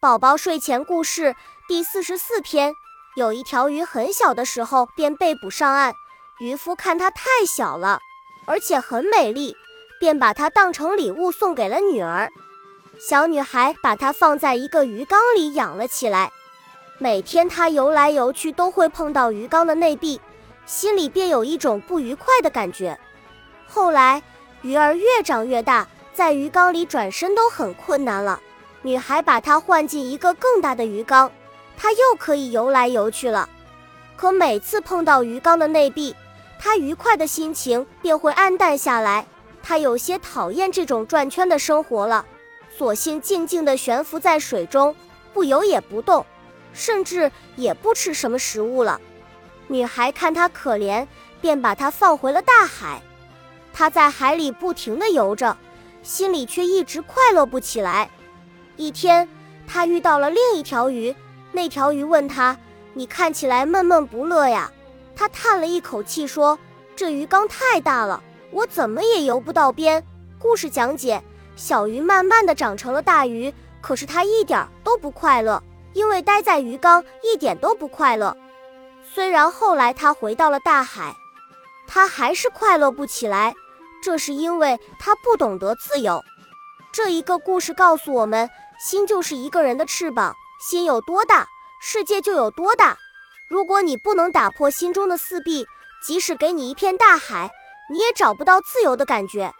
宝宝睡前故事第四十四篇：有一条鱼很小的时候便被捕上岸，渔夫看它太小了，而且很美丽，便把它当成礼物送给了女儿。小女孩把它放在一个鱼缸里养了起来。每天她游来游去都会碰到鱼缸的内壁，心里便有一种不愉快的感觉。后来鱼儿越长越大，在鱼缸里转身都很困难了。女孩把它换进一个更大的鱼缸，它又可以游来游去了。可每次碰到鱼缸的内壁，它愉快的心情便会暗淡下来。它有些讨厌这种转圈的生活了，索性静静地悬浮在水中，不游也不动，甚至也不吃什么食物了。女孩看它可怜，便把它放回了大海。它在海里不停地游着，心里却一直快乐不起来。一天，他遇到了另一条鱼。那条鱼问他：“你看起来闷闷不乐呀？”他叹了一口气说：“这鱼缸太大了，我怎么也游不到边。”故事讲解：小鱼慢慢的长成了大鱼，可是它一点都不快乐，因为待在鱼缸一点都不快乐。虽然后来它回到了大海，它还是快乐不起来，这是因为它不懂得自由。这一个故事告诉我们。心就是一个人的翅膀，心有多大，世界就有多大。如果你不能打破心中的四壁，即使给你一片大海，你也找不到自由的感觉。